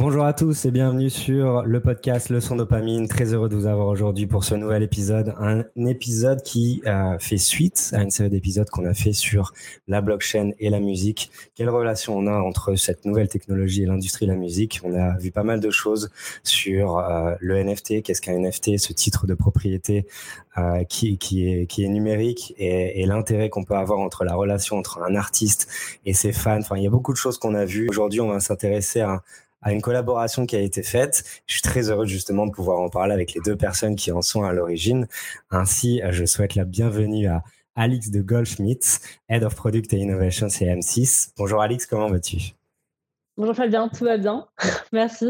Bonjour à tous et bienvenue sur le podcast Leçon Dopamine. Très heureux de vous avoir aujourd'hui pour ce nouvel épisode. Un épisode qui euh, fait suite à une série d'épisodes qu'on a fait sur la blockchain et la musique. Quelle relation on a entre cette nouvelle technologie et l'industrie de la musique? On a vu pas mal de choses sur euh, le NFT. Qu'est-ce qu'un NFT Ce titre de propriété euh, qui, est numérique et, et l'intérêt qu'on peut avoir entre la relation entre un artiste et ses fans. Enfin, il y a beaucoup de choses qu'on a vues. Aujourd'hui, on va s'intéresser à à une collaboration qui a été faite. Je suis très heureux justement de pouvoir en parler avec les deux personnes qui en sont à l'origine. Ainsi, je souhaite la bienvenue à Alix de Goldschmidt, Head of Product et Innovation chez M6. Bonjour Alix, comment vas-tu? Bonjour Fabien, tout va bien. Merci.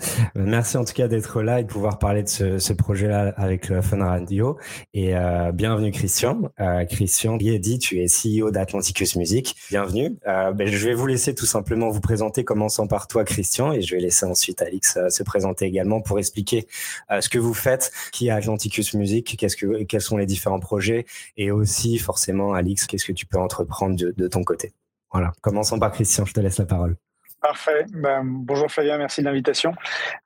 Euh, merci en tout cas d'être là et de pouvoir parler de ce, projet-là avec le Fun Radio. Et euh, bienvenue Christian. Euh, Christian dit tu es CEO d'Atlanticus Music. Bienvenue. Euh, ben, je vais vous laisser tout simplement vous présenter, commençant par toi Christian, et je vais laisser ensuite Alix euh, se présenter également pour expliquer ce que vous faites, qui est Atlanticus Music, qu'est-ce que, quels sont les différents projets, et aussi forcément Alix, qu'est-ce que tu peux entreprendre de, de ton côté. Voilà. Commençons par Christian, je te laisse la parole. Parfait. Ben, bonjour Fabien, merci de l'invitation.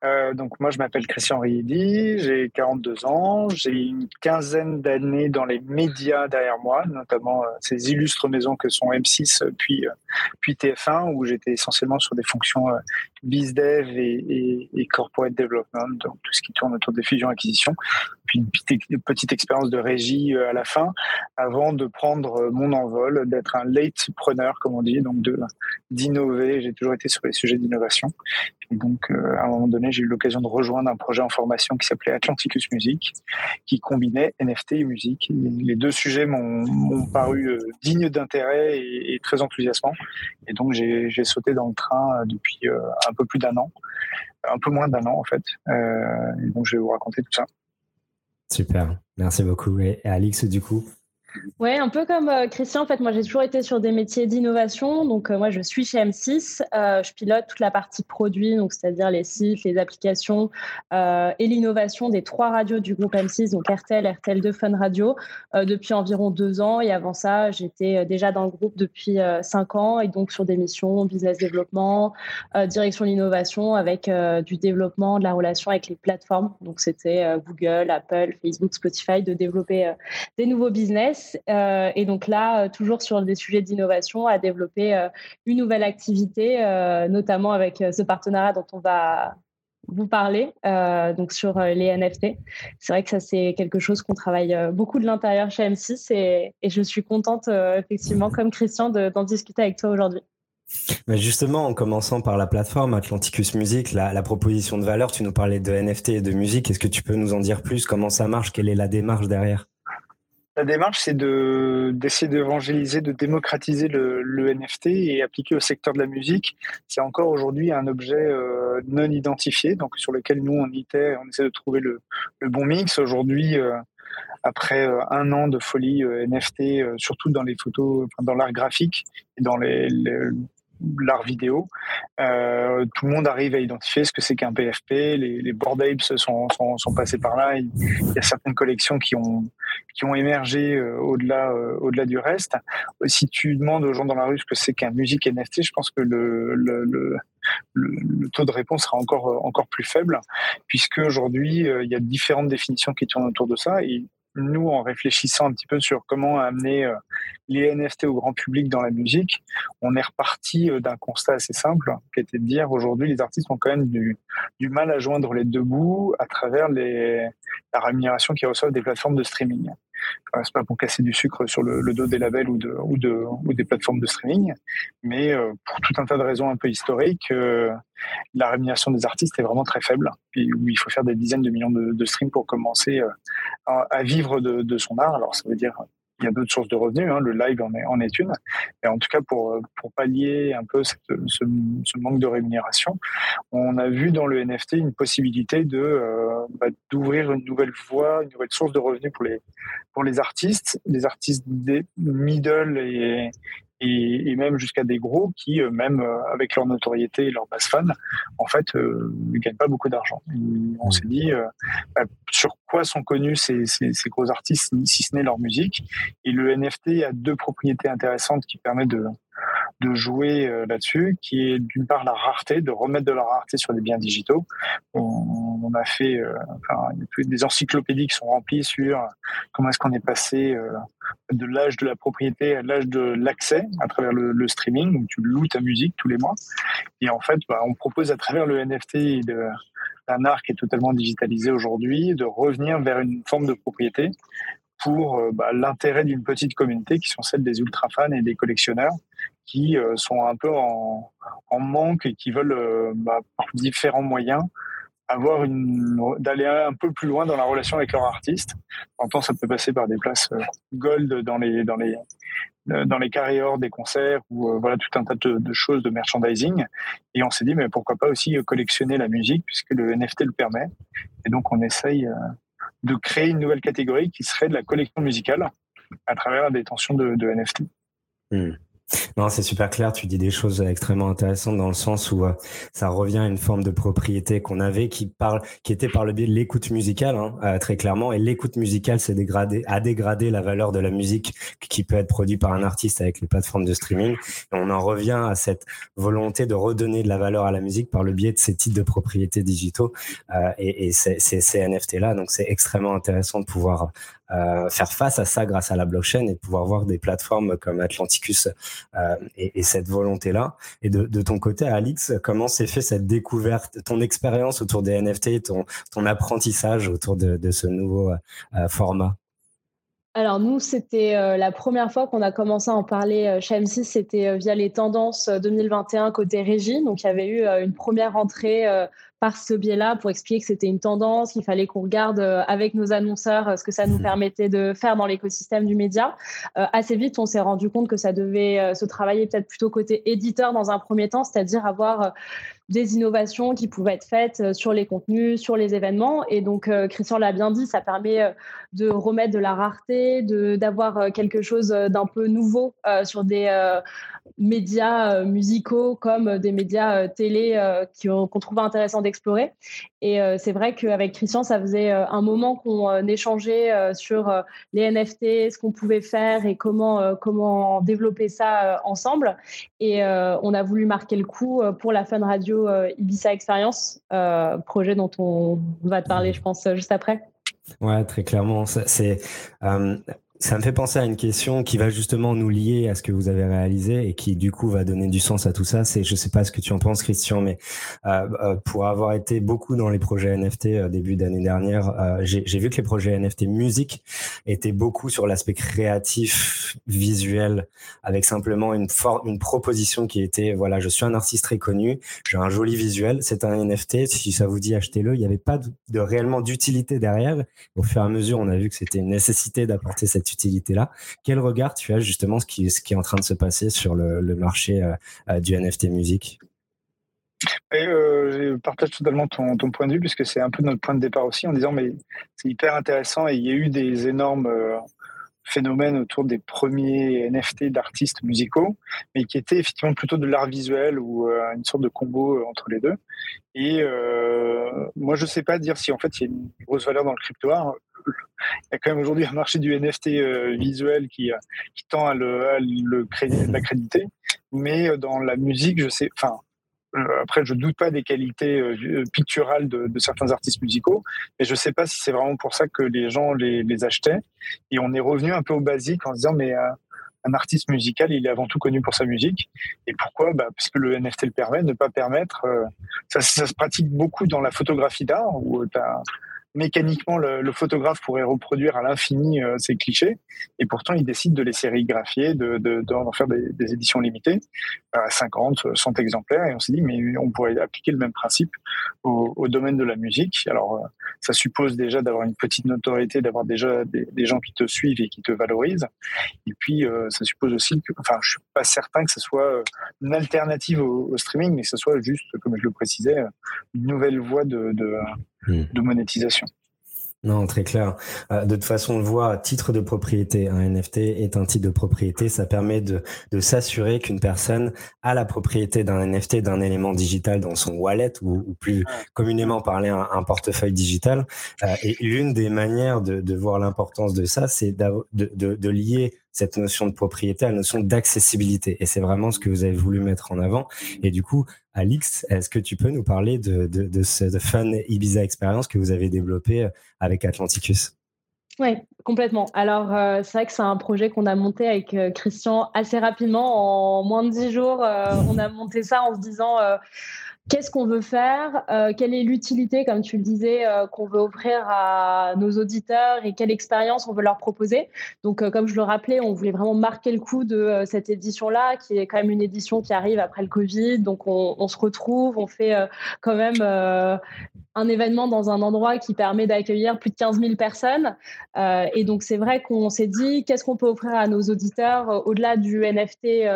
Euh, donc moi je m'appelle Christian Riedi, j'ai 42 ans, j'ai une quinzaine d'années dans les médias derrière moi, notamment euh, ces illustres maisons que sont M6 euh, puis puis TF1 où j'étais essentiellement sur des fonctions bizdev et, et, et, corporate development, donc tout ce qui tourne autour des fusions acquisitions. Puis une petite, expérience de régie à la fin, avant de prendre mon envol, d'être un late preneur comme on dit, donc d'innover. J'ai toujours été sur les sujets d'innovation. Et donc, euh, à un moment donné, j'ai eu l'occasion de rejoindre un projet en formation qui s'appelait Atlanticus Music, qui combinait NFT et musique. Les deux sujets m'ont paru euh, dignes d'intérêt et, et, très enthousiasmants. Et donc, j'ai sauté dans le train euh, depuis un peu plus d'un an, un peu moins d'un an en fait. Et donc, je vais vous raconter tout ça. Super, merci beaucoup. Et Alix, du coup, Ouais, un peu comme euh, Christian, en fait, moi j'ai toujours été sur des métiers d'innovation. Donc, euh, moi je suis chez M6. Euh, je pilote toute la partie produit, donc c'est-à-dire les sites, les applications et l'innovation des trois radios du groupe M6, donc RTL, RTL2, Fun Radio, depuis environ deux ans. Et avant ça, j'étais déjà dans le groupe depuis cinq ans et donc sur des missions business développement, direction de l'innovation avec du développement de la relation avec les plateformes. Donc, c'était Google, Apple, Facebook, Spotify, de développer des nouveaux business. Euh, et donc là, euh, toujours sur des sujets d'innovation, à développer euh, une nouvelle activité, notamment avec ce partenariat dont on va vous parler, donc sur les NFT. C'est vrai que ça, c'est quelque chose qu'on travaille beaucoup de l'intérieur chez M6 et, je suis contente, effectivement, comme Christian, d'en discuter avec toi aujourd'hui. Mais justement, en commençant par la plateforme Atlanticus Music, la, proposition de valeur, tu nous parlais de NFT et de musique. Est-ce que tu peux nous en dire plus? Comment ça marche? Quelle est la démarche derrière? La démarche, c'est de, d'essayer d'évangéliser, de démocratiser le, NFT et appliquer au secteur de la musique. C'est encore aujourd'hui un objet euh, non identifié, donc sur lequel nous, on, était, on essaie de trouver le, bon mix. Aujourd'hui, euh, après euh, un an de folie NFT, surtout dans les photos, dans l'art graphique et dans les l'art vidéo. Euh, tout le monde arrive à identifier ce que c'est qu'un PFP. Les, les Bored Apes sont, sont, sont, passés par là. Il, y a certaines collections qui ont, qui ont émergé euh, au-delà euh, au-delà du reste. Si tu demandes aux gens dans la rue ce que c'est qu'un musique NFT, je pense que le, le, le le, taux de réponse sera encore encore plus faible puisque aujourd'hui il y a différentes définitions qui tournent autour de ça nous, en réfléchissant un petit peu sur comment amener euh, les NFT au grand public dans la musique, on est reparti euh, d'un constat assez simple, qui était de dire aujourd'hui, les artistes ont quand même du, mal à joindre les deux bouts à travers les, la rémunération qu'ils reçoivent des plateformes de streaming. C'est pas pour casser du sucre sur le, dos des labels ou, de, ou, de, ou des plateformes de streaming, mais euh, pour tout un tas de raisons un peu historiques, la rémunération des artistes est vraiment très faible, puis où il faut faire des dizaines de millions de streams pour commencer à, vivre de, son art. Alors ça veut dire il y a d'autres sources de revenus, hein, le live en est, une. Et en tout cas, pour, pallier un peu ce, manque de rémunération, on a vu dans le NFT une possibilité de euh, bah, d'ouvrir une nouvelle voie, une nouvelle source de revenus pour les pour les artistes, les artistes des middle et, et, et même jusqu'à des gros qui, euh, même euh, avec leur notoriété et leur base fan, en fait, euh, ne gagnent pas beaucoup d'argent. On s'est dit euh, bah, sur quoi sont connus ces, ces, ces, gros artistes, si ce n'est leur musique. Et le NFT a deux propriétés intéressantes qui permettent de, de jouer euh, là-dessus, qui est d'une part la rareté, de remettre de la rareté sur des biens digitaux. On, a fait euh, enfin, des encyclopédies qui sont remplies sur comment est-ce qu'on est passé euh, de l'âge de la propriété à l'âge de l'accès à travers le, streaming, où tu loues ta musique tous les mois. Et en fait, bah, on propose à travers le NFT et de, un art qui est totalement digitalisé aujourd'hui, de revenir vers une forme de propriété pour euh, bah, l'intérêt d'une petite communauté qui sont celles des ultra fans et des collectionneurs qui euh, sont un peu en, manque et qui veulent euh, bah, par différents moyens avoir d'aller un peu plus loin dans la relation avec leur artiste. Temps, ça peut passer par des places gold dans les dans les dans les carrés hors des concerts ou voilà tout un tas de, de, choses de merchandising. Et on s'est dit mais pourquoi pas aussi collectionner la musique puisque le NFT le permet. Et donc on essaye de créer une nouvelle catégorie qui serait de la collection musicale à travers la détention de, NFT. Non, c'est super clair. Tu dis des choses extrêmement intéressantes dans le sens où euh, ça revient à une forme de propriété qu'on avait qui parle, qui était par le biais de l'écoute musicale, hein, euh, très clairement. Et l'écoute musicale, c'est dégradé, a dégradé la valeur de la musique qui peut être produite par un artiste avec les plateformes de streaming. Et on en revient à cette volonté de redonner de la valeur à la musique par le biais de ces titres de propriété digitaux euh, et, ces, NFT là. Donc, c'est extrêmement intéressant de pouvoir faire face à ça grâce à la blockchain et pouvoir voir des plateformes comme Atlanticus euh, et, et, cette volonté-là. Et de, de, ton côté, Alix, comment s'est fait cette découverte, ton expérience autour des NFT, ton, ton apprentissage autour de, de ce nouveau euh, format? Alors nous, c'était la première fois qu'on a commencé à en parler chez M6, c'était via les tendances 2021 côté régie. Donc il y avait eu une première entrée par ce biais-là pour expliquer que c'était une tendance, qu'il fallait qu'on regarde euh, avec nos annonceurs euh, ce que ça nous mmh. permettait de faire dans l'écosystème du média. Euh, assez vite, on s'est rendu compte que ça devait se travailler peut-être plutôt côté éditeur dans un premier temps, c'est-à-dire avoir des innovations qui pouvaient être faites sur les contenus, sur les événements. Et donc, Christian l'a bien dit, ça permet de remettre de la rareté, d'avoir quelque chose d'un peu nouveau sur des médias euh, musicaux comme euh, des médias euh, télé qu'on trouve intéressant d'explorer. Et c'est vrai qu'avec Christian, ça faisait un moment qu'on échangeait sur les NFT, ce qu'on pouvait faire et comment, comment développer ça ensemble. Et on a voulu marquer le coup pour la Fun Radio Ibiza Experience, projet dont on va te parler, je pense, juste après. Ouais, très clairement. C'est ça me fait penser à une question qui va justement nous lier à ce que vous avez réalisé et qui du coup va donner du sens à tout ça. C'est, je sais pas ce que tu en penses, Christian, mais euh, euh pour avoir été beaucoup dans les projets NFT euh, début d'année dernière, euh, j'ai vu que les projets NFT musique étaient beaucoup sur l'aspect créatif, visuel, avec simplement une forme, une proposition qui était voilà, je suis un artiste très connu, j'ai un joli visuel, c'est un NFT. Si ça vous dit achetez-le, il n'y avait pas de, de réellement d'utilité derrière. Au fur et à mesure, on a vu que c'était une nécessité d'apporter cette utilité-là. Quel regard tu as justement ce qui, ce qui est en train de se passer sur le, marché euh, euh, du NFT musique? Euh, je partage totalement ton, point de vue puisque c'est un peu notre point de départ aussi en disant mais c'est hyper intéressant et il y a eu des énormes phénomènes autour des premiers NFT d'artistes musicaux, mais qui étaient effectivement plutôt de l'art visuel ou une sorte de combo entre les deux. Et moi, je ne sais pas dire si en fait il y a une grosse valeur dans le crypto art il y a quand même aujourd'hui un marché du NFT euh, visuel qui, euh, qui tend à l'accréditer. Mais euh, dans la musique, je sais, enfin, après, je doute pas des qualités picturales de, certains artistes musicaux, mais je sais pas si c'est vraiment pour ça que les gens les, les, achetaient. Et on est revenu un peu au basique en se disant, mais un artiste musical, il est avant tout connu pour sa musique. Et pourquoi? Bah, Parce que le NFT le permet, ne pas permettre. ça, ça, se pratique beaucoup dans la photographie d'art, où tu mécaniquement, le, photographe pourrait reproduire à l'infini euh, ces clichés, et pourtant il décide de les sérigraphier, d'en de, de, faire des, éditions limitées à 50, 100 exemplaires, et on s'est dit, mais on pourrait appliquer le même principe au, domaine de la musique. Alors, euh, ça suppose déjà d'avoir une petite notoriété, d'avoir déjà des, gens qui te suivent et qui te valorisent, et puis euh, ça suppose aussi que, enfin, je suis pas certain que ce soit une alternative au, streaming, mais que ce soit juste, comme je le précisais, une nouvelle voie de Hmm. de monétisation. Non, très clair. Euh, de toute façon, on le voit, titre de propriété, un NFT est un titre de propriété. Ça permet de, de s'assurer qu'une personne a la propriété d'un NFT, d'un élément digital dans son wallet ou, plus communément parlé un, un portefeuille digital. Euh, et l'une des manières de, de voir l'importance de ça, c'est de, de, de, lier cette notion de propriété, la notion d'accessibilité. Et c'est vraiment ce que vous avez voulu mettre en avant. Et du coup, Alix, est-ce que tu peux nous parler de, de, de ce fun Ibiza expérience que vous avez développé avec Atlanticus? Oui, complètement. Alors, euh, c'est vrai que c'est un projet qu'on a monté avec euh, Christian assez rapidement. En moins de dix jours, euh, on a monté ça en se disant qu'est-ce qu'on veut faire, euh, quelle est l'utilité, comme tu le disais, euh, qu'on veut offrir à nos auditeurs et quelle expérience on veut leur proposer. Donc, euh, comme je le rappelais, on voulait vraiment marquer le coup de cette édition-là, qui est quand même une édition qui arrive après le Covid. Donc, on, se retrouve, on fait quand même un événement dans un endroit qui permet d'accueillir plus de 15 000 personnes. et donc, c'est vrai qu'on s'est dit, qu'est-ce qu'on peut offrir à nos auditeurs au-delà du NFT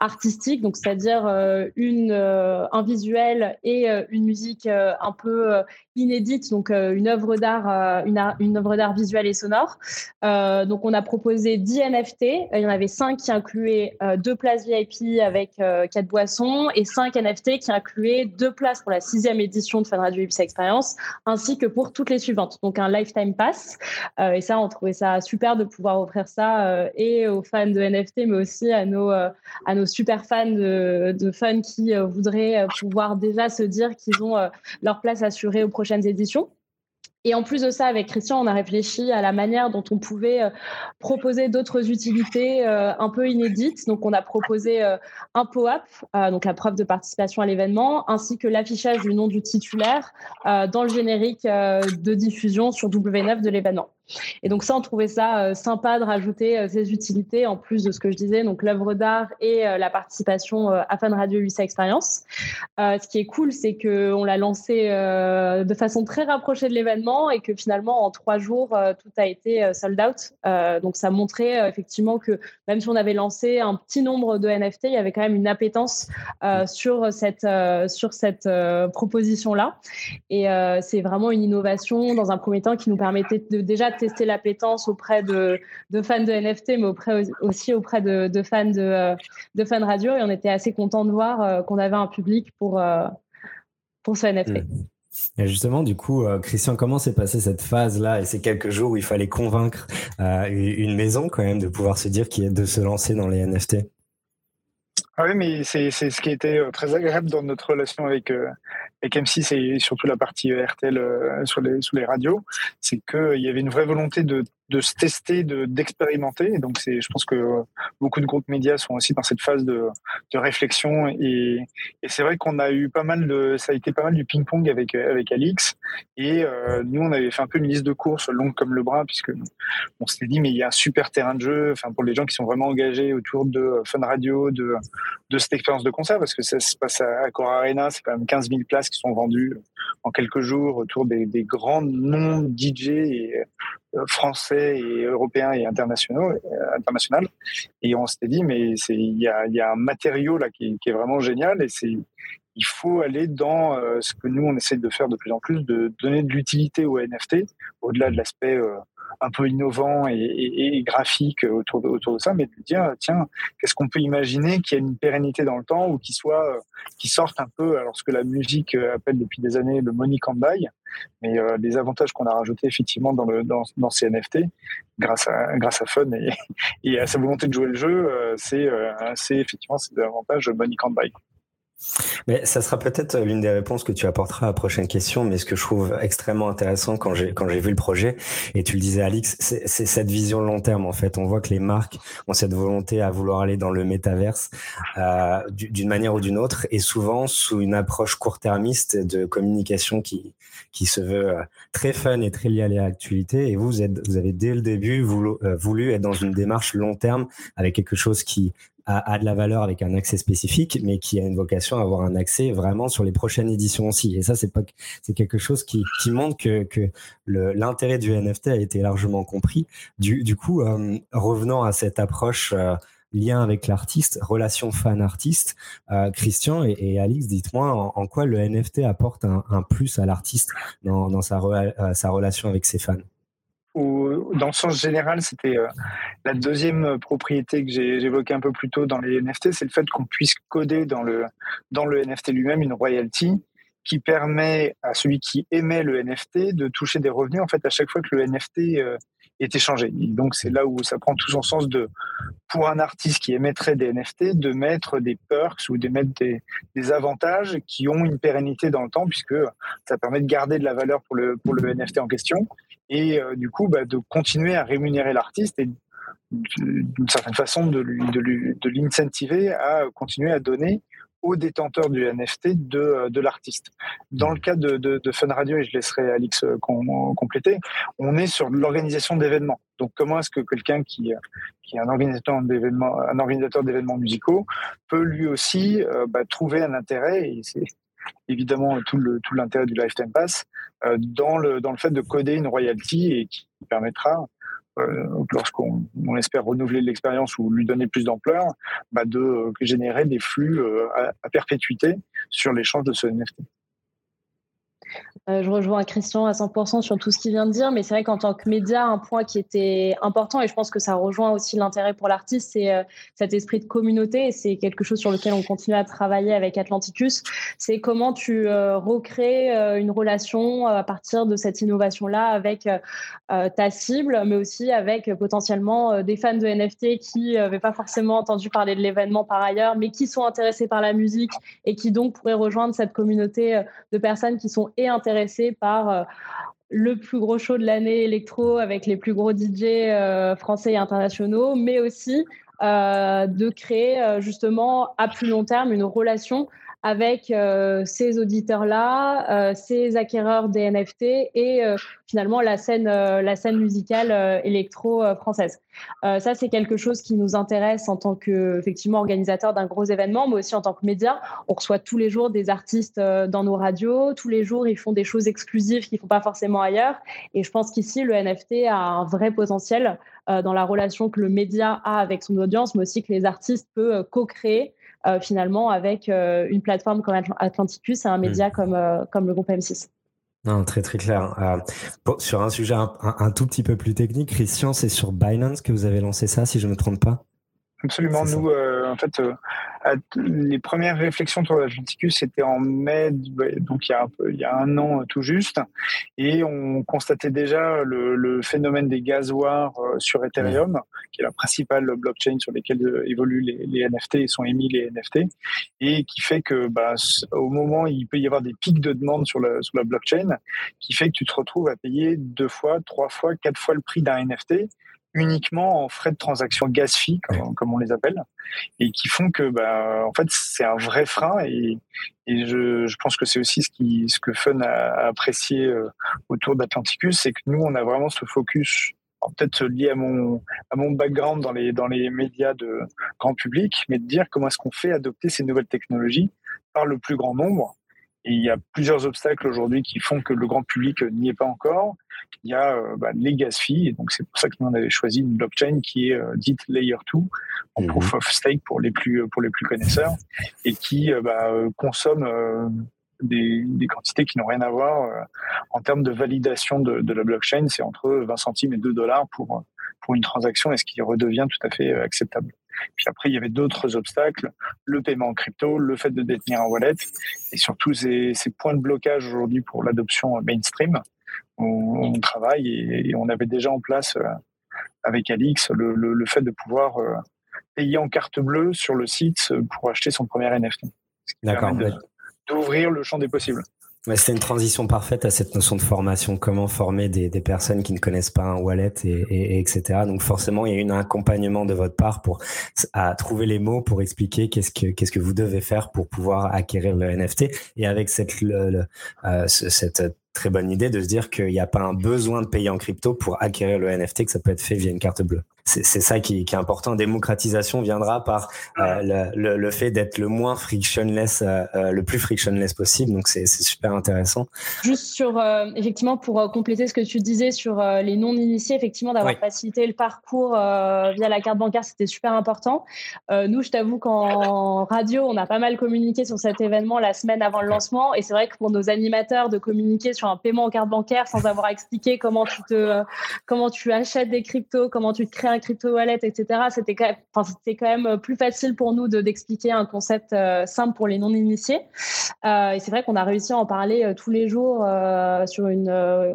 artistique, donc c'est-à-dire un visuel et euh, une musique euh, un peu euh, inédite, donc une œuvre d'art, une, œuvre d'art visuelle et sonore. donc on a proposé 10 NFT. Il y en avait 5 qui incluaient deux places VIP avec quatre boissons et 5 NFT qui incluaient deux places pour la sixième édition de Fan Radio Ibiza Experience, ainsi que pour toutes les suivantes. Donc un lifetime pass. et ça, on trouvait ça super de pouvoir offrir ça et aux fans de NFT, mais aussi à nos, à nos super fans de, fans qui voudraient pouvoir déjà se dire qu'ils ont euh, leur place assurée aux prochaines éditions. Et en plus de ça, avec Christian, on a réfléchi à la manière dont on pouvait euh, proposer d'autres utilités euh, un peu inédites. Donc, on a proposé un POAP, donc la preuve de participation à l'événement, ainsi que l'affichage du nom du titulaire dans le générique de diffusion sur W9 de l'événement. Et donc ça, on trouvait ça euh, sympa de rajouter euh, ces utilités en plus de ce que je disais, donc l'œuvre d'art et euh, la participation à Fan Radio USA Experience. ce qui est cool, c'est qu'on l'a lancé de façon très rapprochée de l'événement et que finalement, en trois jours, tout a été sold out. donc ça montrait effectivement que même si on avait lancé un petit nombre de NFT, il y avait quand même une appétence sur cette, sur cette proposition-là. Et c'est vraiment une innovation dans un premier temps qui nous permettait de déjà tester l'appétence auprès de, fans de NFT, mais auprès, aussi auprès de, fans de, fans radio. Et on était assez content de voir euh, qu'on avait un public pour, euh, pour ce NFT. Hmm. Et justement, du coup, euh, Christian, comment s'est passée cette phase-là? Et ces quelques jours où il fallait convaincre une maison quand même de pouvoir se dire qu'il est de se lancer dans les NFT ah oui, mais c'est ce qui était très agréable dans notre relation avec, avec M6 et surtout la partie RTL sur, les, sur les radios, c'est qu'il y avait une vraie volonté de de se tester, de d'expérimenter. Donc c'est, je pense que beaucoup de groupes médias sont aussi dans cette phase de, réflexion et, c'est vrai qu'on a eu pas mal de, ça a été pas mal du ping-pong avec avec Alix et euh, nous on avait fait un peu une liste de courses longue comme le bras puisque on s'était dit mais il y a un super terrain de jeu, pour les gens qui sont vraiment engagés autour de Fun Radio, de cette expérience de concert parce que ça se passe à Core Arena, c'est quand même 15 000 places qui sont vendues en quelques jours autour des, grands noms DJ euh, français et européens et internationaux, euh, international. Et on s'était dit, mais il y a, y a, un matériau là qui, qui est vraiment génial et c'est il faut aller dans euh, ce que nous on essaie de faire de plus en plus, de donner de l'utilité aux NFT, au-delà de l'aspect un peu innovant et, graphique autour de, autour de ça, mais de dire tiens, qu'est-ce qu'on peut imaginer qui ait une pérennité dans le temps ou qui soit qui sorte un peu alors ce que la musique appelle depuis des années le money can buy, mais euh, les avantages qu'on a rajoutés effectivement dans le dans, ces NFT, grâce à grâce à Fun et, à sa volonté de jouer le jeu, euh, c'est euh, c'est effectivement ces avantages money can buy. Mais ça sera peut-être l'une des réponses que tu apporteras à la prochaine question, mais ce que je trouve extrêmement intéressant quand j'ai quand j'ai vu le projet, et tu le disais Alix, c'est cette vision long terme en fait. On voit que les marques ont cette volonté à vouloir aller dans le métaverse euh, d'une manière ou d'une autre, et souvent sous une approche court-termiste de communication qui qui se veut euh, très fun et très liée à l'actualité. Et vous, vous, êtes, vous avez dès le début voulu, euh, voulu être dans une démarche long terme avec quelque chose qui a, de la valeur avec un accès spécifique, mais qui a une vocation à avoir un accès vraiment sur les prochaines éditions aussi. Et ça, c'est pas quelque chose qui, montre que, l'intérêt du NFT a été largement compris. Du, coup, euh, revenant à cette approche euh, lien avec l'artiste, relation fan-artiste, euh, Christian et, Alix, dites-moi en, quoi le NFT apporte un, plus à l'artiste dans, sa relation avec ses fans? Dans le sens général, c'était euh, la deuxième propriété que j'ai évoquée un peu plus tôt dans les NFT, c'est le fait qu'on puisse coder dans le, dans le NFT lui-même une royalty qui permet à celui qui émet le NFT de toucher des revenus en fait à chaque fois que le NFT euh, est échangé. donc c'est là où ça prend tout son sens de pour un artiste qui émettrait des NFT de mettre des perks ou de mettre des, des avantages qui ont une pérennité dans le temps puisque ça permet de garder de la valeur pour le pour le NFT en question et du coup bah, de continuer à rémunérer l'artiste et d'une certaine façon de de l'incentiver à continuer à donner aux détenteurs du NFT de, de l'artiste. Dans le cas de, de, Fun Radio, et je laisserai Alix euh, compléter, on est sur l'organisation d'événements. Donc, comment est-ce que quelqu'un qui, qui est un organisateur d'événements, musicaux peut lui aussi euh, bah, trouver un intérêt, et c'est évidemment tout tout l'intérêt du Lifetime Pass, euh, dans le dans le fait de coder une royalty et qui permettra euh, lorsqu'on espère renouveler l'expérience ou lui donner plus d'ampleur, bah de euh, générer des flux euh, à, à perpétuité sur l'échange de ce NFT. Euh, je rejoins Christian à 100% sur tout ce qu'il vient de dire, mais c'est vrai qu'en tant que média, un point qui était important, et je pense que ça rejoint aussi l'intérêt pour l'artiste, c'est euh, cet esprit de communauté, et c'est quelque chose sur lequel on continue à travailler avec Atlanticus, c'est comment tu euh, recrées une relation à partir de cette innovation-là avec ta cible, mais aussi avec potentiellement des fans de NFT qui n'avaient pas forcément entendu parler de l'événement par ailleurs, mais qui sont intéressés par la musique et qui donc pourraient rejoindre cette communauté de personnes qui sont intéressé par euh, le plus gros show de l'année électro avec les plus gros DJ euh, français et internationaux, mais aussi euh, de créer justement à plus long terme une relation avec euh, ces auditeurs-là, euh, ces acquéreurs des NFT et euh, finalement la scène, la scène musicale électro française. ça, c'est quelque chose qui nous intéresse en tant que d'un gros événement, mais aussi en tant que média. On reçoit tous les jours des artistes dans nos radios. Tous les jours, ils font des choses exclusives qu'ils font pas forcément ailleurs. Et je pense qu'ici, le NFT a un vrai potentiel dans la relation que le média a avec son audience, mais aussi que les artistes peuvent co-créer euh, finalement avec euh, une plateforme comme Atlanticus et un média mm. comme, euh, comme le groupe M6. Non, très très clair. sur un sujet un, tout petit peu plus technique, Christian, c'est sur Binance que vous avez lancé ça, si je ne me trompe pas? Absolument. Nous, en fait, les premières réflexions sur l'Atlanticus, c'était en mai, donc il y, a un an euh, tout juste, et on constatait déjà le, phénomène des gazoirs euh, sur Ethereum, qui est la principale blockchain sur laquelle euh, évoluent les, NFT et sont émis les NFT, et qui fait que bah, au moment il peut y avoir des pics de demande sur la blockchain, qui fait que tu te retrouves à payer deux fois, trois fois, quatre fois le prix d'un NFT uniquement en frais de transaction gas fee, comme, on les appelle, et qui font que, bah, en fait, c'est un vrai frein. Et, et je, je, pense que c'est aussi ce, qui, ce que Fun a, apprécié euh, autour d'Atlanticus, c'est que nous, on a vraiment ce focus peut-être lié à mon à mon background dans les dans les médias de grand public, mais de dire comment est-ce qu'on fait adopter ces nouvelles technologies par le plus grand nombre. Et il y a plusieurs obstacles aujourd'hui qui font que le grand public n'y est pas encore il y a euh, bah, les gas fees. Et donc, c'est pour ça que nous, on avait choisi une blockchain qui est euh, dite Layer 2, en mhm. proof of stake pour les plus, pour les plus connaisseurs, et qui euh, bah, consomme des, des, quantités qui n'ont rien à voir en termes de validation de, de la blockchain. C'est entre 20 centimes et 2 dollars pour, pour une transaction, et ce qui redevient tout à fait acceptable. Puis après, il y avait d'autres obstacles, le paiement en crypto, le fait de détenir un wallet, et surtout ces, ces points de blocage aujourd'hui pour l'adoption mainstream on, travaille et, on avait déjà en place euh, avec Alix le, fait de pouvoir euh, payer en carte bleue sur le site pour acheter son premier NFT. D'accord. D'ouvrir le champ des possibles. C'est une transition parfaite à cette notion de formation, comment former des, personnes qui ne connaissent pas un wallet et, etc. Donc forcément, il y a un accompagnement de votre part pour à trouver les mots pour expliquer qu'est-ce que qu'est-ce que vous devez faire pour pouvoir acquérir le NFT. Et avec cette euh, cette très bonne idée de se dire qu'il n'y a pas un besoin de payer en crypto pour acquérir le NFT, que ça peut être fait via une carte bleue c'est ça qui, qui, est important. Démocratisation viendra par euh, le, le, fait d'être le moins frictionless, euh, euh, le plus frictionless possible. Donc c'est super intéressant. Juste sur effectivement pour compléter ce que tu disais sur les non initiés, effectivement d'avoir facilité le parcours via la carte bancaire, c'était super important. nous, je t'avoue qu'en radio, on a pas mal communiqué sur cet événement la semaine avant le lancement, et c'est vrai que pour nos animateurs de communiquer sur un paiement en carte bancaire sans avoir expliqué comment tu te comment tu achètes des cryptos, comment tu te crées un crypto wallet, etc., c'était quand, même, même plus facile pour nous d'expliquer un concept simple pour les non-initiés. et c'est vrai qu'on a réussi à en parler tous les jours sur, une,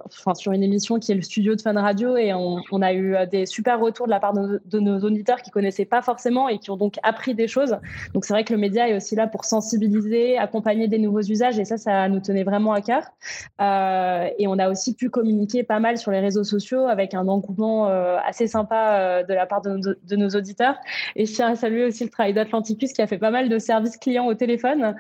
enfin, sur une émission qui est le studio de Fun Radio et on, a eu des super retours de la part de, nos auditeurs qui connaissaient pas forcément et qui ont donc appris des choses. Donc c'est vrai que le média est aussi là pour sensibiliser, accompagner des nouveaux usages et ça, ça nous tenait vraiment à cœur. Euh, et on a aussi pu communiquer pas mal sur les réseaux sociaux avec un engouement euh, assez sympa euh, de la part de, de, nos auditeurs. Et je tiens à saluer aussi le travail d'Atlanticus qui a fait pas mal de services clients au téléphone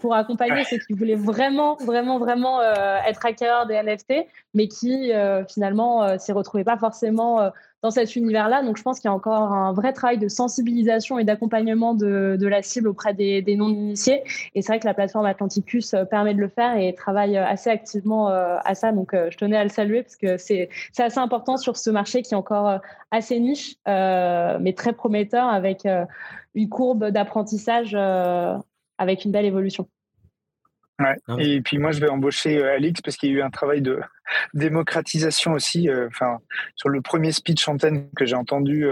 pour accompagner ceux qui voulaient vraiment, vraiment, vraiment être hackers des NFT, mais qui finalement s'y retrouvaient pas forcément dans cet univers-là. Donc, je pense qu'il y a encore un vrai travail de sensibilisation et d'accompagnement de, la cible auprès des, non-initiés. Et c'est vrai que la plateforme Atlanticus euh, permet de le faire et travaille euh, assez activement euh, à ça. Donc, je tenais à le saluer parce que c'est assez important sur ce marché qui est encore assez niche, mais très prometteur avec une courbe d'apprentissage avec une belle évolution. Ouais. Ah et puis moi, je vais embaucher Alix parce qu'il y a eu un travail de démocratisation aussi. Enfin, sur le premier speech antenne que j'ai entendu,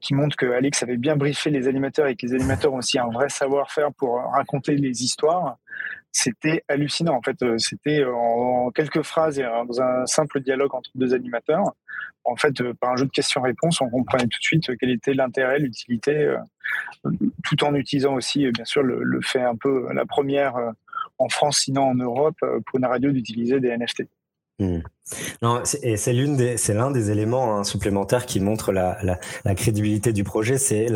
qui montre que Alex avait bien briefé les animateurs et que les animateurs ont aussi un vrai savoir-faire pour raconter les histoires. C'était hallucinant. En fait, c'était en quelques phrases et dans un simple dialogue entre deux animateurs. En fait, par un jeu de questions-réponses, on comprenait tout de suite quel était l'intérêt, l'utilité, tout en utilisant aussi, bien sûr, le, le fait un peu la première en France, sinon en Europe, pour une radio d'utiliser des NFT. Hmm. Non, et c'est l'une des, c'est l'un des éléments hein, supplémentaires qui montre la, la, la, crédibilité du projet, c'est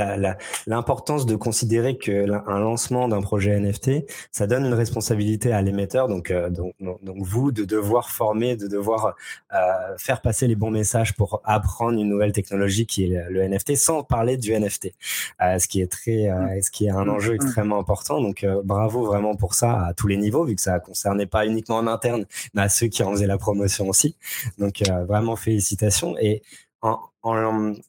l'importance de considérer que un lancement d'un projet NFT, ça donne une responsabilité à l'émetteur, donc, euh, donc, donc vous de devoir former, de devoir euh, faire passer les bons messages pour apprendre une nouvelle technologie qui est le, NFT, sans parler du NFT, euh, ce qui est très, euh, ce qui est un enjeu extrêmement important. Donc bravo vraiment pour ça à tous les niveaux, vu que ça concernait pas uniquement en interne, mais à ceux qui en faisaient la promotion Donc euh, vraiment félicitations. Et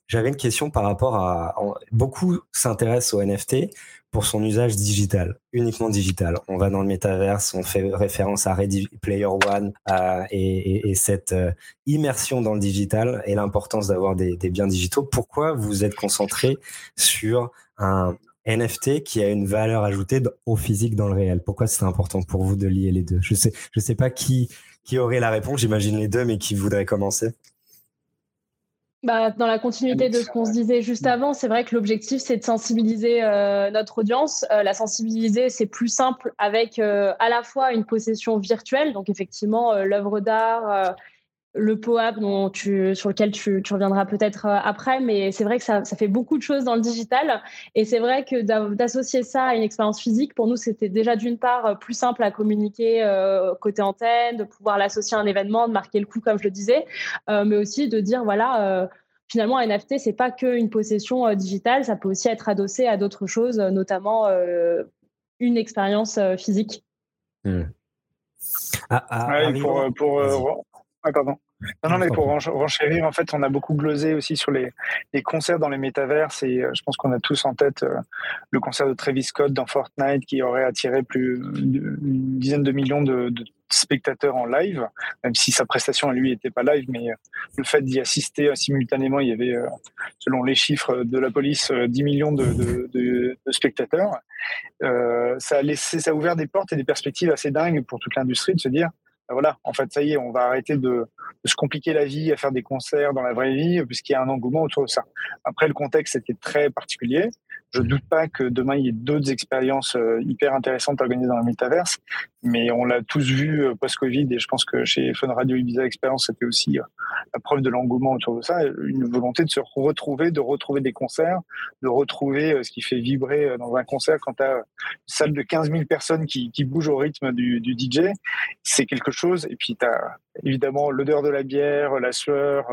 j'avais une question par rapport à beaucoup s'intéressent au NFT pour son usage digital, uniquement digital. On va dans le métaverse, on fait référence à Ready Player One euh, et, cette euh, immersion dans le digital et l'importance d'avoir des, biens digitaux. Pourquoi vous êtes concentré sur un NFT qui a une valeur ajoutée au physique dans le réel. Pourquoi c'est important pour vous de lier les deux? Je sais, je sais pas qui qui aurait la réponse J'imagine les deux, mais qui voudrait commencer. Bah, dans la continuité de ce qu'on se disait juste avant, c'est vrai que l'objectif, c'est de sensibiliser euh, notre audience. Euh, la sensibiliser, c'est plus simple avec euh, à la fois une possession virtuelle, donc effectivement l'œuvre d'art le POAP dont tu, sur lequel tu, reviendras peut-être euh, après, mais c'est vrai que ça, fait beaucoup de choses dans le digital. Et c'est vrai que d'associer ça à une expérience physique, pour nous, c'était déjà d'une part euh, plus simple à communiquer euh, côté antenne, de pouvoir l'associer à un événement, de marquer le coup, comme je le disais, mais aussi de dire, voilà, finalement, un NFT, c'est pas qu'une possession digitale, ça peut aussi être adossé à d'autres choses, notamment une expérience physique. Hmm. Ah, ah, pour, pour, ah, pardon. Non, mais pour renchérir, en fait, on a beaucoup glosé aussi sur les, les concerts dans les métaverses et euh, je pense qu'on a tous en tête euh, le concert de Travis Scott dans Fortnite qui aurait attiré plus d'une dizaine de millions de, spectateurs en live, même si sa prestation à lui n'était pas live, mais euh, le fait d'y assister simultanément, il y avait, selon les chiffres de la police, 10 millions de, de spectateurs. ça a laissé, ça a ouvert des portes et des perspectives assez dingues pour toute l'industrie de se dire voilà, en fait, ça y est, on va arrêter de, se compliquer la vie à faire des concerts dans la vraie vie, puisqu'il y a un engouement autour de ça. Après, le contexte était très particulier. Je ne doute pas que demain, il y ait d'autres expériences euh, hyper intéressantes organisées dans le métaverse, mais on l'a tous vu euh, post-Covid, et je pense que chez Fun Radio Ibiza Experience, c'était aussi euh, la preuve de l'engouement autour de ça, une volonté de se retrouver, de retrouver des concerts, de retrouver ce qui fait vibrer dans un concert quand tu as une salle de 15 000 personnes qui, qui bougent au rythme du, DJ. C'est quelque chose, et puis tu évidemment l'odeur de la bière, la sueur,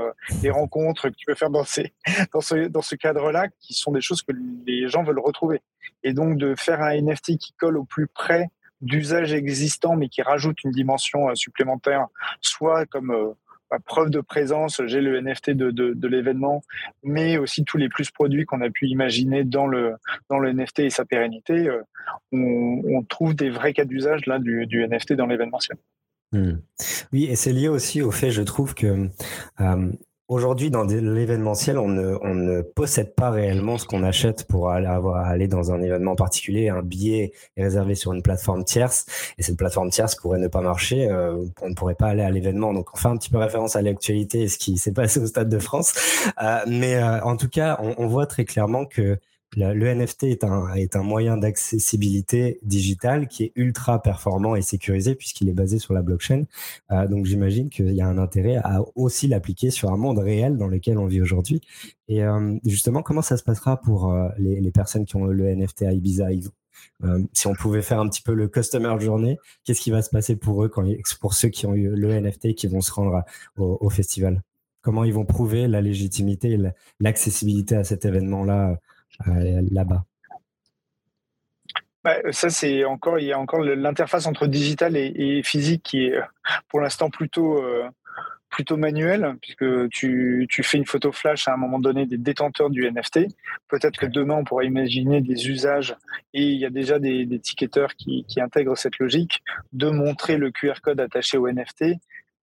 les rencontres que tu peux faire dans, dans ce, cadre-là, qui sont des choses que les gens veulent retrouver. Et donc de faire un NFT qui colle au plus près d'usages existants, mais qui rajoute une dimension euh, supplémentaire, soit comme euh, preuve de présence, j'ai le NFT de, l'événement, mais aussi tous les plus produits qu'on a pu imaginer dans le, NFT et sa pérennité, euh, on, trouve des vrais cas d'usage là du, du NFT dans l'événementiel. Hmm. Oui, et c'est lié aussi au fait, je trouve que aujourd'hui, dans l'événementiel, on ne, on ne, possède pas réellement ce qu'on achète pour aller, avoir, aller dans un événement particulier. Un billet est réservé sur une plateforme tierce et cette plateforme tierce pourrait ne pas marcher. Euh, on ne pourrait pas aller à l'événement. Donc, on fait un petit peu référence à l'actualité et ce qui s'est passé au Stade de France. Euh, mais euh, en tout cas, on, on, voit très clairement que le NFT est un, est un moyen d'accessibilité digitale qui est ultra performant et sécurisé puisqu'il est basé sur la blockchain. Euh, donc j'imagine qu'il y a un intérêt à aussi l'appliquer sur un monde réel dans lequel on vit aujourd'hui. Et euh, justement, comment ça se passera pour euh, les, personnes qui ont le NFT à Ibiza si on pouvait faire un petit peu le customer journée, qu'est-ce qui va se passer pour eux, pour ceux qui ont eu le NFT et qui vont se rendre au, au festival? Comment ils vont prouver la légitimité et l'accessibilité à cet événement-là là-bas bah, ça, c'est encore, il y a encore l'interface entre digital et, physique qui est pour l'instant plutôt, euh, plutôt manuelle, puisque tu, tu, fais une photo flash à un moment donné des détenteurs du NFT. Peut-être que demain, on pourra imaginer des usages, et il y a déjà des, des ticketeurs qui, qui intègrent cette logique, de montrer le QR code attaché au NFT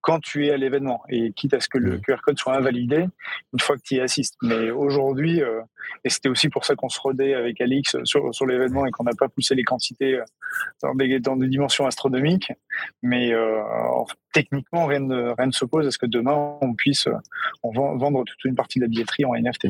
quand tu es à l'événement et quitte à ce que le QR code soit invalidé une fois que tu y assistes. Mais aujourd'hui, euh, et c'était aussi pour ça qu'on se rodait avec Alix sur, sur l'événement et qu'on n'a pas poussé les quantités euh, dans des, dans des dimensions astronomiques, mais euh, techniquement, rien ne, rien ne s'oppose à ce que demain, on puisse on vendre toute une partie de la billetterie en NFT.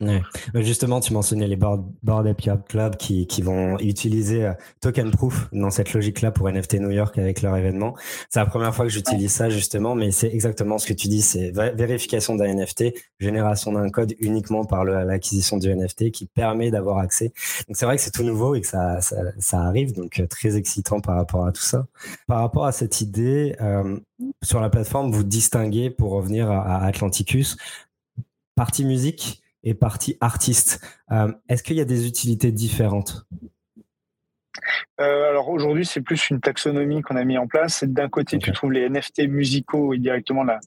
Ouais. Justement, tu mentionnais les Board, Board Club qui, qui vont utiliser euh, Token Proof dans cette logique-là pour NFT New York avec leur événement. C'est la première fois que j'utilise ça justement, mais c'est exactement ce que tu dis, c'est vérification d'un NFT, génération d'un code uniquement par l'acquisition du NFT qui permet d'avoir accès. Donc c'est vrai que c'est tout nouveau et que ça, ça, ça, arrive, donc euh, très excitant par rapport à tout ça. Par rapport à cette idée, euh, sur la plateforme, vous distinguez, pour revenir à, à Atlanticus, partie musique, et partie artiste. Euh, est-ce qu'il y a des utilités différentes? Euh, alors aujourd'hui, c'est plus une taxonomie qu'on a mis en place. D'un côté, tu trouves les NFT musicaux et directement la,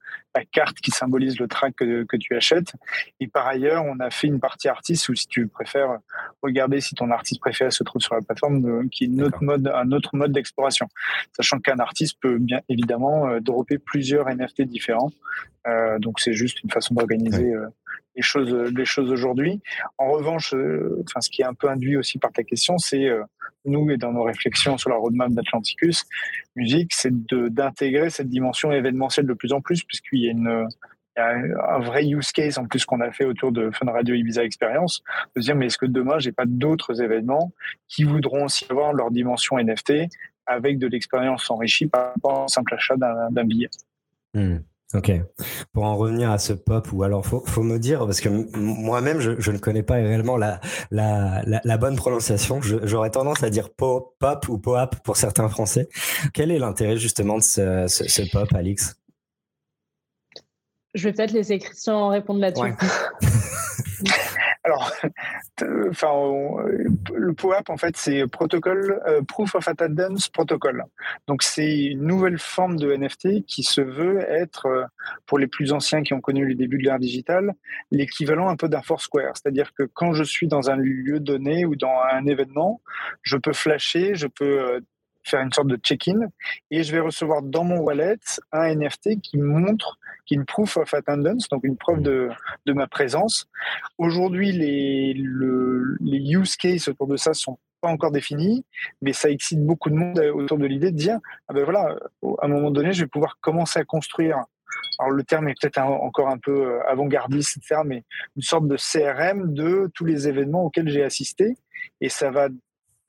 carte qui symbolise le track que, tu achètes. Et par ailleurs, on a fait une partie artiste ou si tu préfères regarder si ton artiste préféré se trouve sur la plateforme, euh, qui est autre mode, un autre mode d'exploration. Sachant qu'un artiste peut bien évidemment euh, dropper plusieurs NFT différents. donc c'est juste une façon d'organiser les choses, les choses aujourd'hui. En revanche, enfin, ce qui est un peu induit aussi par ta question, c'est nous et dans nos réflexions sur la roadmap d'Atlanticus Musique, c'est d'intégrer cette dimension événementielle de plus en plus, puisqu'il y a une un vrai use case en plus qu'on a fait autour de Fun Radio Ibiza Experience, de se dire mais est-ce que demain j'ai pas d'autres événements qui voudront aussi avoir leur dimension NFT avec de l'expérience enrichie par rapport au simple achat d'un billet? Hmm. Ok. Pour en revenir à ce pop, ou alors faut, faut me dire, parce que moi-même, je, je, ne connais pas réellement la, la, la, bonne prononciation. J'aurais tendance à dire pop, pop ou pop pour certains Français. Quel est l'intérêt justement de ce, ce, pop, Alix? Je vais peut-être laisser Christian répondre là-dessus. Ouais. Alors, enfin, le POAP, en fait, c'est protocole, euh, Proof of Attendance Protocol. Donc, c'est une nouvelle forme de NFT qui se veut être, euh, pour les plus anciens qui ont connu les débuts de l'ère digitale, l'équivalent un peu d'un Foursquare. C'est-à-dire que quand je suis dans un lieu donné ou dans un événement, je peux flasher, je peux euh, faire une sorte de check-in et je vais recevoir dans mon wallet un NFT qui montre, qui est une proof of attendance, donc une preuve de, de ma présence. Aujourd'hui, les, le, les use cases autour de ça sont pas encore définis, mais ça excite beaucoup de monde autour de l'idée de dire, ah ben voilà, à un moment donné, je vais pouvoir commencer à construire alors le terme est peut-être encore un peu euh, avant-gardiste, mais une sorte de CRM de tous les événements auxquels j'ai assisté. Et ça va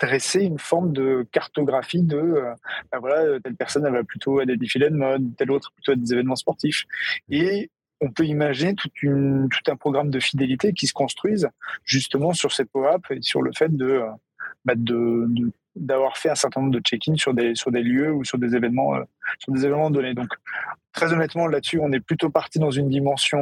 dresser une forme de cartographie de euh, ben voilà telle personne elle va plutôt à des défilés de mode telle autre plutôt à des événements sportifs. Et on peut imaginer tout un programme de fidélité qui se construise justement sur cette pop-up et sur le fait euh, bah de, d'avoir fait un certain nombre de check-in sur des sur des lieux ou sur des événements euh, sur des événements donnés. Donc très honnêtement là-dessus on est plutôt parti dans une dimension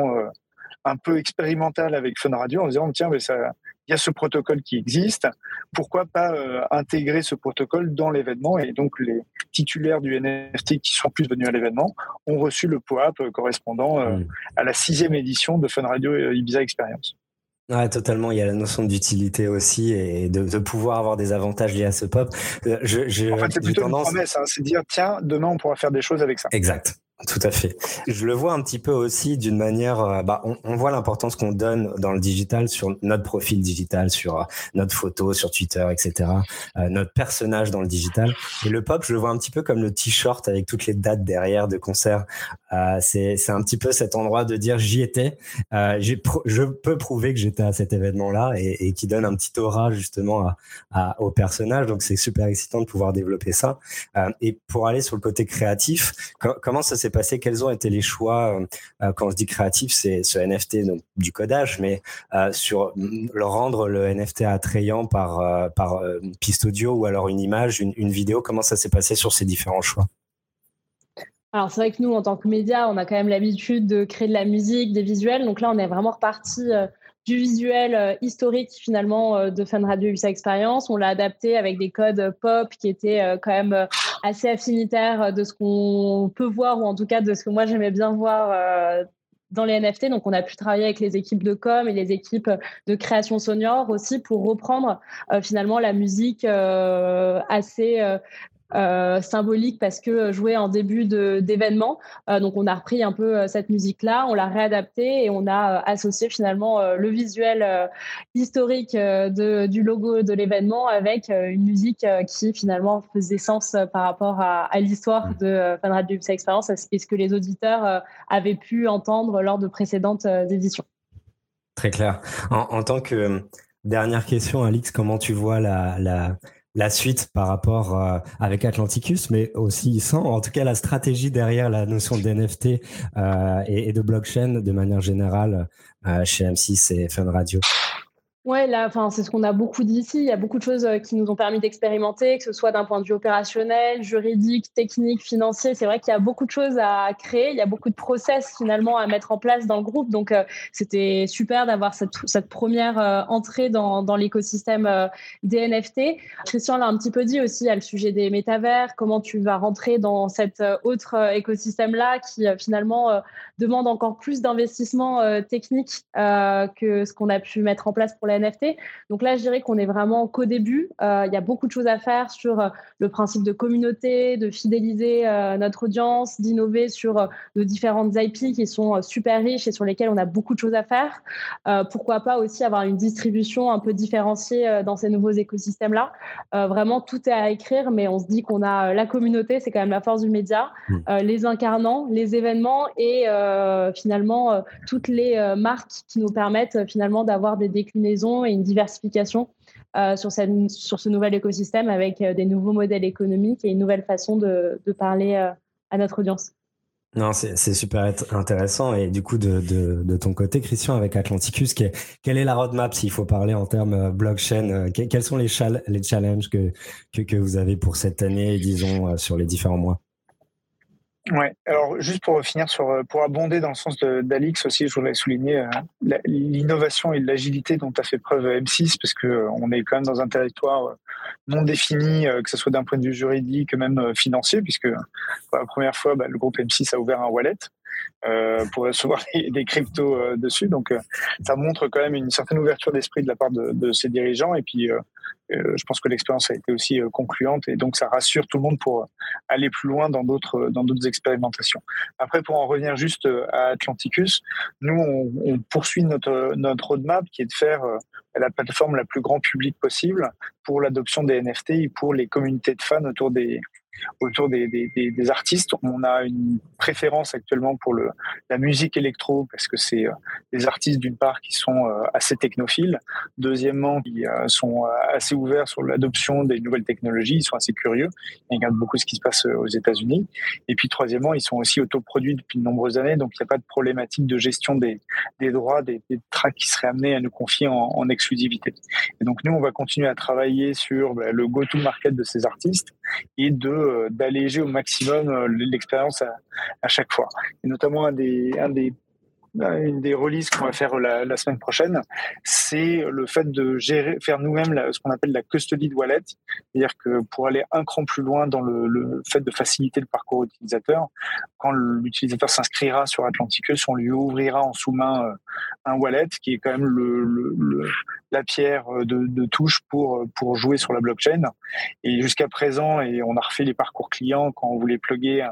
un peu expérimentale avec Fun Radio en disant tiens mais ça il y a ce protocole qui existe. Pourquoi pas euh, intégrer ce protocole dans l'événement Et donc, les titulaires du NFT qui sont plus venus à l'événement ont reçu le POAP correspondant euh, à la sixième édition de Fun Radio Ibiza Experience. Ouais, totalement. Il y a la notion d'utilité aussi et de, pouvoir avoir des avantages liés à ce pop. Euh, je, je, en fait, c'est plutôt une promesse. Hein, c'est dire, tiens, demain, on pourra faire des choses avec ça. Exact. Tout à fait. Je le vois un petit peu aussi d'une manière, euh, bah, on, voit l'importance qu'on donne dans le digital sur notre profil digital, sur euh, notre photo, sur Twitter, etc. Euh, notre personnage dans le digital. Et le pop, je le vois un petit peu comme le t-shirt avec toutes les dates derrière de concert. Euh, c'est un petit peu cet endroit de dire j'y étais. Je peux prouver que j'étais à cet événement-là et, qui donne un petit aura justement au personnage. Donc c'est super excitant de pouvoir développer ça. et pour aller sur le côté créatif, comment ça s'est passé Quels ont été les choix euh, euh, Quand je dis créatif, c'est ce NFT donc, du codage, mais euh, sur le rendre le NFT attrayant par, par piste audio ou alors une image, une, une vidéo. Comment ça s'est passé sur ces différents choix? Alors c'est vrai que nous, en tant que média, on a quand même l'habitude de créer de la musique, des visuels. Donc là, on est vraiment reparti du visuel euh, historique finalement euh, de Fun Radio USA Experience. On l'a adapté avec des codes pop qui étaient euh, quand même assez affinitaires de ce qu'on peut voir ou en tout cas de ce que moi j'aimais bien voir dans les NFT. Donc, on a pu travailler avec les équipes de com et les équipes de création sonore aussi pour reprendre finalement la musique assez symbolique parce que euh, joué en début d'événement. Euh, donc on a repris un peu cette musique-là, on l'a réadaptée et on a associé finalement le visuel historique de, du logo de l'événement avec une musique qui finalement faisait sens par rapport à, l'histoire de Fan Radio Experience et ce que les auditeurs avaient pu entendre lors de précédentes éditions. Très clair. En, tant que dernière question, Alix, comment tu vois la la suite par rapport euh, avec Atlanticus, mais aussi sans, en tout cas la stratégie derrière la notion d'NFT euh, et, et, de blockchain de manière générale euh, chez M6 et Fun Radio. Ouais, là, enfin, c'est ce qu'on a beaucoup dit ici. Il y a beaucoup de choses euh, qui nous ont permis d'expérimenter, que ce soit d'un point de vue opérationnel, juridique, technique, financier. C'est vrai qu'il y a beaucoup de choses à créer. Il y a beaucoup de process finalement à mettre en place dans le groupe. Donc, euh, c'était super d'avoir cette, première euh, entrée dans, l'écosystème des NFT. Christian l'a un petit peu dit aussi, a le sujet des métavers. Comment tu vas rentrer dans cet autre écosystème-là qui finalement demande encore plus d'investissement technique que ce qu'on a pu mettre en place pour NFT. Donc là, je dirais qu'on est vraiment qu'au début. Euh, il y a beaucoup de choses à faire sur euh, le principe de communauté, de fidéliser euh, notre audience, d'innover sur nos différentes IP qui sont super riches et sur lesquelles on a beaucoup de choses à faire. pourquoi pas aussi avoir une distribution un peu différenciée dans ces nouveaux écosystèmes-là. vraiment, tout est à écrire, mais on se dit qu'on a la communauté, c'est quand même la force du média, mmh. les incarnants, les événements et finalement toutes les marques qui nous permettent finalement d'avoir des déclinaisons et une diversification euh, sur, cette, sur ce nouvel écosystème avec euh, des nouveaux modèles économiques et une nouvelle façon de, de parler euh, à notre audience. Non, c'est super intéressant. Et du coup, de, de, ton côté, Christian, avec Atlanticus, quelle est la roadmap s'il faut parler en termes blockchain Quels sont les, les challenges que, que, que, vous avez pour cette année, disons, sur les différents mois? Ouais. Alors juste pour finir sur, euh, pour abonder dans le sens d'Alix aussi, je voudrais souligner euh, l'innovation et l'agilité dont a fait preuve M6 parce que euh, on est quand même dans un territoire non défini, que ce soit d'un point de vue juridique, même financier, puisque pour la première fois, bah, le groupe M6 a ouvert un wallet. Euh, pour recevoir des cryptos euh, dessus. Donc, euh, ça montre quand même une certaine ouverture d'esprit de la part de, ces dirigeants. Et puis, je pense que l'expérience a été aussi concluante et donc ça rassure tout le monde pour aller plus loin dans d'autres dans expérimentations. Après, pour en revenir juste à Atlanticus, nous on, on poursuit notre notre roadmap qui est de faire la plateforme la plus grand public possible pour l'adoption des NFT et pour les communautés de fans autour des autour des, des, artistes. On a une préférence actuellement pour le, la musique électro parce que c'est euh, des artistes d'une part qui sont euh, assez technophiles, deuxièmement qui euh, sont assez ouverts sur l'adoption des nouvelles technologies, ils sont assez curieux, ils regardent beaucoup ce qui se passe aux États-Unis, et puis troisièmement ils sont aussi autoproduits depuis de nombreuses années, donc il n'y a pas de problématique de gestion des, droits, des, tracks qui seraient amenés à nous confier en, exclusivité. Et donc nous on va continuer à travailler sur bah, le go-to-market de ces artistes et de d'alléger au maximum euh, l'expérience à, chaque fois. Et notamment un des une des releases qu'on va faire la, semaine prochaine, c'est le fait de gérer, faire nous-mêmes ce qu'on appelle la custody de wallet, c'est-à-dire que pour aller un cran plus loin dans le, fait de faciliter le parcours utilisateur, quand l'utilisateur s'inscrira sur Atlanticus, on lui ouvrira en sous-main euh, un wallet qui est quand même le, le la pierre de, touche pour pour jouer sur la blockchain. Et jusqu'à présent, et on a refait les parcours clients quand on voulait plugger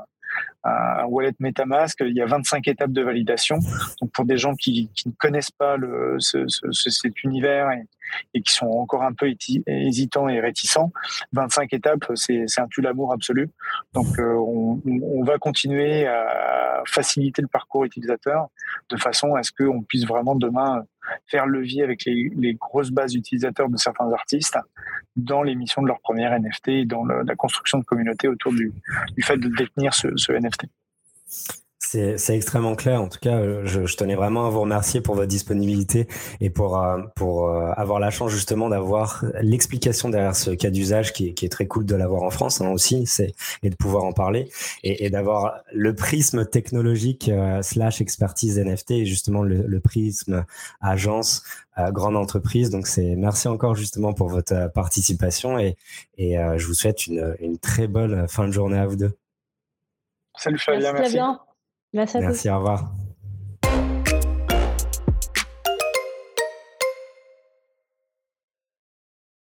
un wallet MetaMask, il y a 25 étapes de validation. Donc pour des gens qui, ne connaissent pas cet univers et, et, qui sont encore un peu hésitants et réticents, 25 étapes, c'est un tue l'amour absolu. Donc euh, on, va continuer à faciliter le parcours utilisateur de façon à ce qu'on puisse vraiment demain faire levier avec les, grosses bases utilisateurs de certains artistes dans l'émission de leur première NFT et dans la construction de communauté autour du, fait de détenir ce NFT. C'est extrêmement clair. En tout cas, euh, je, je, tenais vraiment à vous remercier pour votre disponibilité et pour, euh, pour euh, avoir la chance justement d'avoir l'explication derrière ce cas d'usage qui, qui, est très cool de l'avoir en France hein, aussi et de pouvoir en parler et, et d'avoir le prisme technologique slash expertise NFT et justement le, le prisme agence grande entreprise. Donc c'est merci encore justement pour votre participation et, et je vous souhaite une, une très bonne fin de journée à vous deux. Salut Fabien, merci. merci. Merci, au revoir.